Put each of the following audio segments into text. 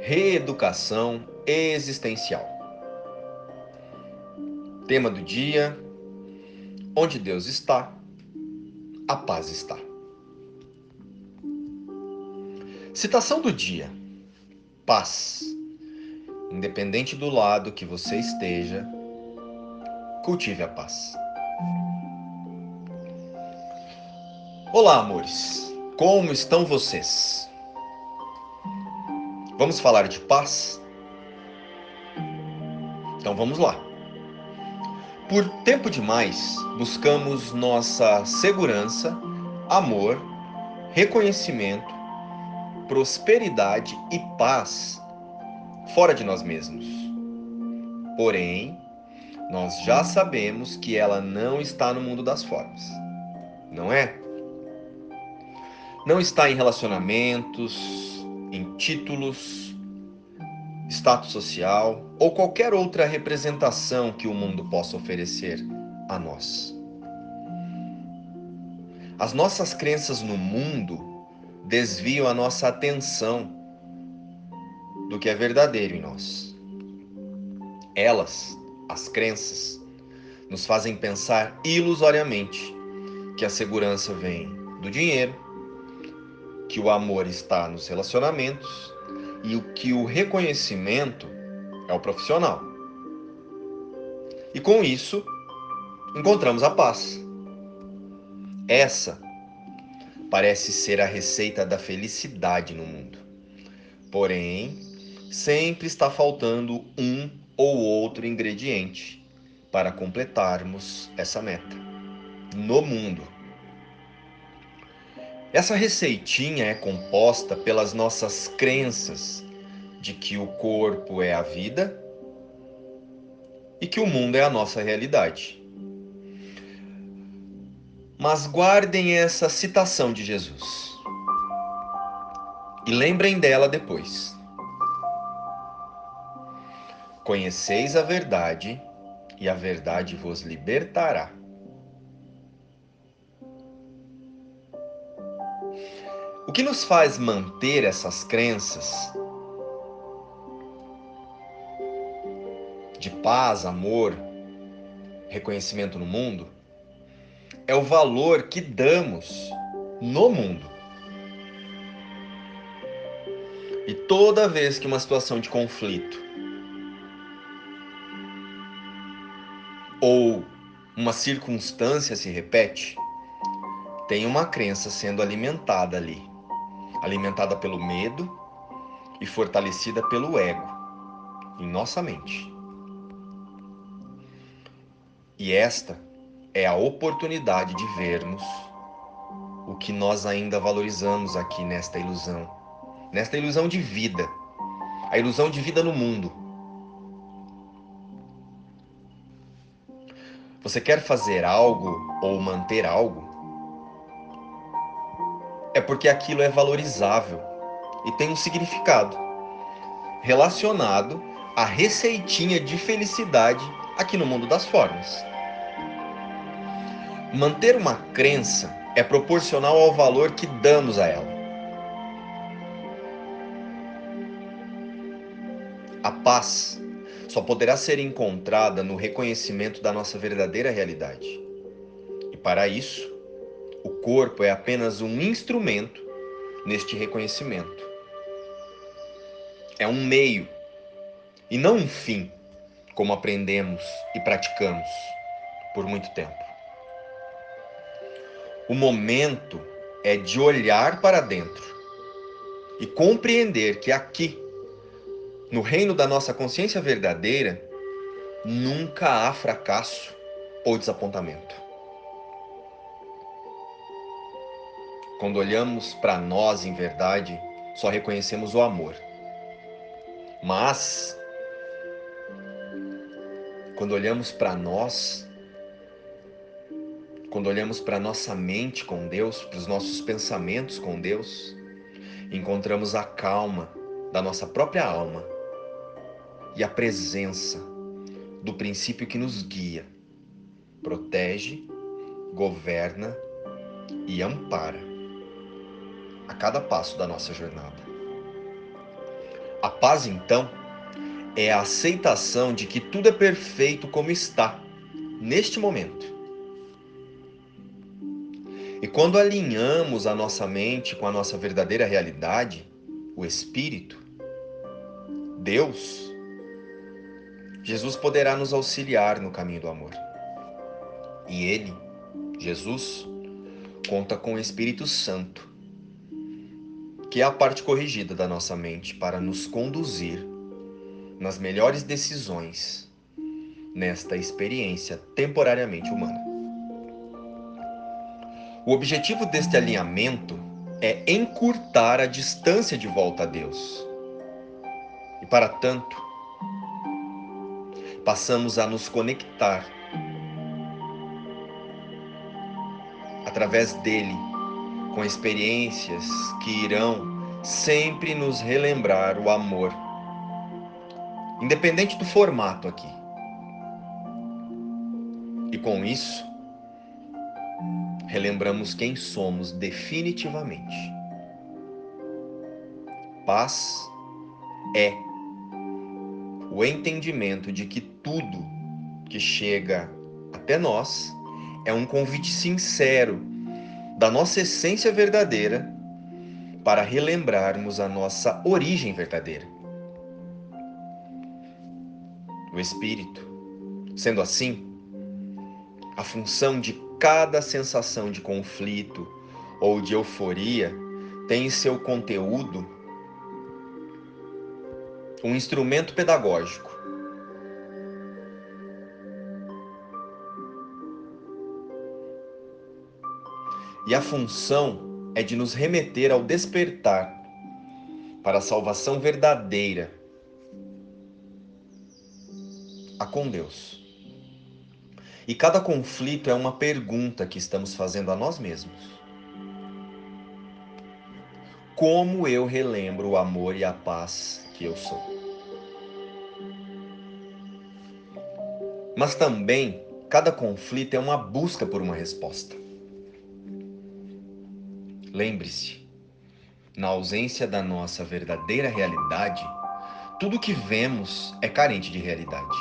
reeducação existencial. Tema do dia: Onde Deus está, a paz está. Citação do dia: Paz. Independente do lado que você esteja, cultive a paz. Olá, amores. Como estão vocês? Vamos falar de paz? Então vamos lá. Por tempo demais, buscamos nossa segurança, amor, reconhecimento, prosperidade e paz fora de nós mesmos. Porém, nós já sabemos que ela não está no mundo das formas, não é? Não está em relacionamentos, em títulos, status social ou qualquer outra representação que o mundo possa oferecer a nós. As nossas crenças no mundo desviam a nossa atenção do que é verdadeiro em nós. Elas, as crenças, nos fazem pensar ilusoriamente que a segurança vem do dinheiro, que o amor está nos relacionamentos e o que o reconhecimento é o profissional. E com isso, encontramos a paz. Essa parece ser a receita da felicidade no mundo. Porém, sempre está faltando um ou outro ingrediente para completarmos essa meta. No mundo. Essa receitinha é composta pelas nossas crenças de que o corpo é a vida e que o mundo é a nossa realidade. Mas guardem essa citação de Jesus e lembrem dela depois. Conheceis a verdade e a verdade vos libertará. O que nos faz manter essas crenças de paz, amor, reconhecimento no mundo é o valor que damos no mundo. E toda vez que uma situação de conflito ou uma circunstância se repete, tem uma crença sendo alimentada ali alimentada pelo medo e fortalecida pelo ego em nossa mente. E esta é a oportunidade de vermos o que nós ainda valorizamos aqui nesta ilusão, nesta ilusão de vida, a ilusão de vida no mundo. Você quer fazer algo ou manter algo? É porque aquilo é valorizável e tem um significado relacionado à receitinha de felicidade aqui no mundo das formas. Manter uma crença é proporcional ao valor que damos a ela. A paz só poderá ser encontrada no reconhecimento da nossa verdadeira realidade. E para isso, o corpo é apenas um instrumento neste reconhecimento. É um meio e não um fim, como aprendemos e praticamos por muito tempo. O momento é de olhar para dentro e compreender que aqui, no reino da nossa consciência verdadeira, nunca há fracasso ou desapontamento. Quando olhamos para nós em verdade, só reconhecemos o amor. Mas, quando olhamos para nós, quando olhamos para nossa mente com Deus, para os nossos pensamentos com Deus, encontramos a calma da nossa própria alma e a presença do princípio que nos guia, protege, governa e ampara a cada passo da nossa jornada. A paz, então, é a aceitação de que tudo é perfeito como está, neste momento. E quando alinhamos a nossa mente com a nossa verdadeira realidade, o Espírito, Deus, Jesus poderá nos auxiliar no caminho do amor. E Ele, Jesus, conta com o Espírito Santo, que é a parte corrigida da nossa mente para nos conduzir nas melhores decisões nesta experiência temporariamente humana. O objetivo deste alinhamento é encurtar a distância de volta a Deus. E para tanto, passamos a nos conectar através dele com experiências que irão sempre nos relembrar o amor, independente do formato aqui. E com isso, relembramos quem somos definitivamente. Paz é o entendimento de que tudo que chega até nós é um convite sincero da nossa essência verdadeira para relembrarmos a nossa origem verdadeira. O Espírito. Sendo assim, a função de cada sensação de conflito ou de euforia tem em seu conteúdo um instrumento pedagógico. E a função é de nos remeter ao despertar para a salvação verdadeira a com Deus. E cada conflito é uma pergunta que estamos fazendo a nós mesmos. Como eu relembro o amor e a paz que eu sou? Mas também, cada conflito é uma busca por uma resposta. Lembre-se, na ausência da nossa verdadeira realidade, tudo que vemos é carente de realidade.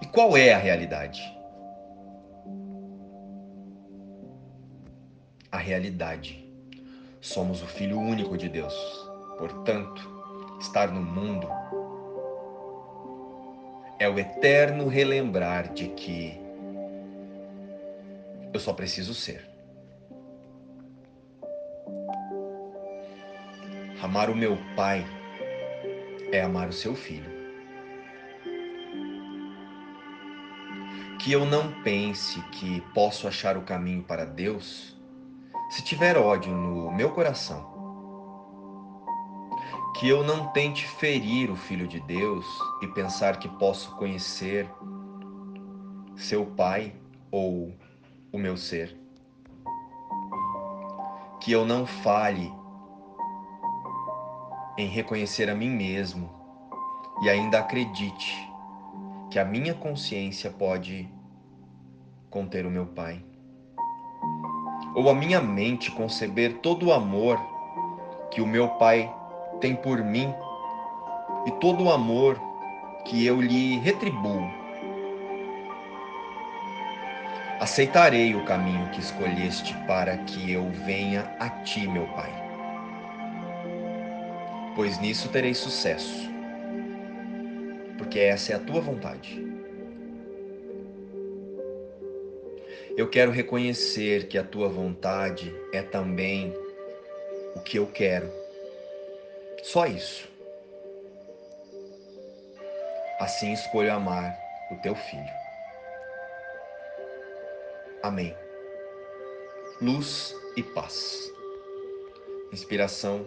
E qual é a realidade? A realidade. Somos o Filho único de Deus. Portanto, estar no mundo é o eterno relembrar de que eu só preciso ser. Amar o meu Pai é amar o seu filho. que eu não pense que posso achar o caminho para Deus se tiver ódio no meu coração. Que eu não tente ferir o Filho de Deus e pensar que posso conhecer seu Pai ou o meu ser. Que eu não fale em reconhecer a mim mesmo e ainda acredite que a minha consciência pode conter o meu Pai. Ou a minha mente conceber todo o amor que o meu Pai tem por mim e todo o amor que eu lhe retribuo. Aceitarei o caminho que escolheste para que eu venha a ti, meu Pai. Pois nisso terei sucesso porque essa é a tua vontade. Eu quero reconhecer que a tua vontade é também o que eu quero. Só isso. Assim escolho amar o teu filho. Amém. Luz e paz. Inspiração,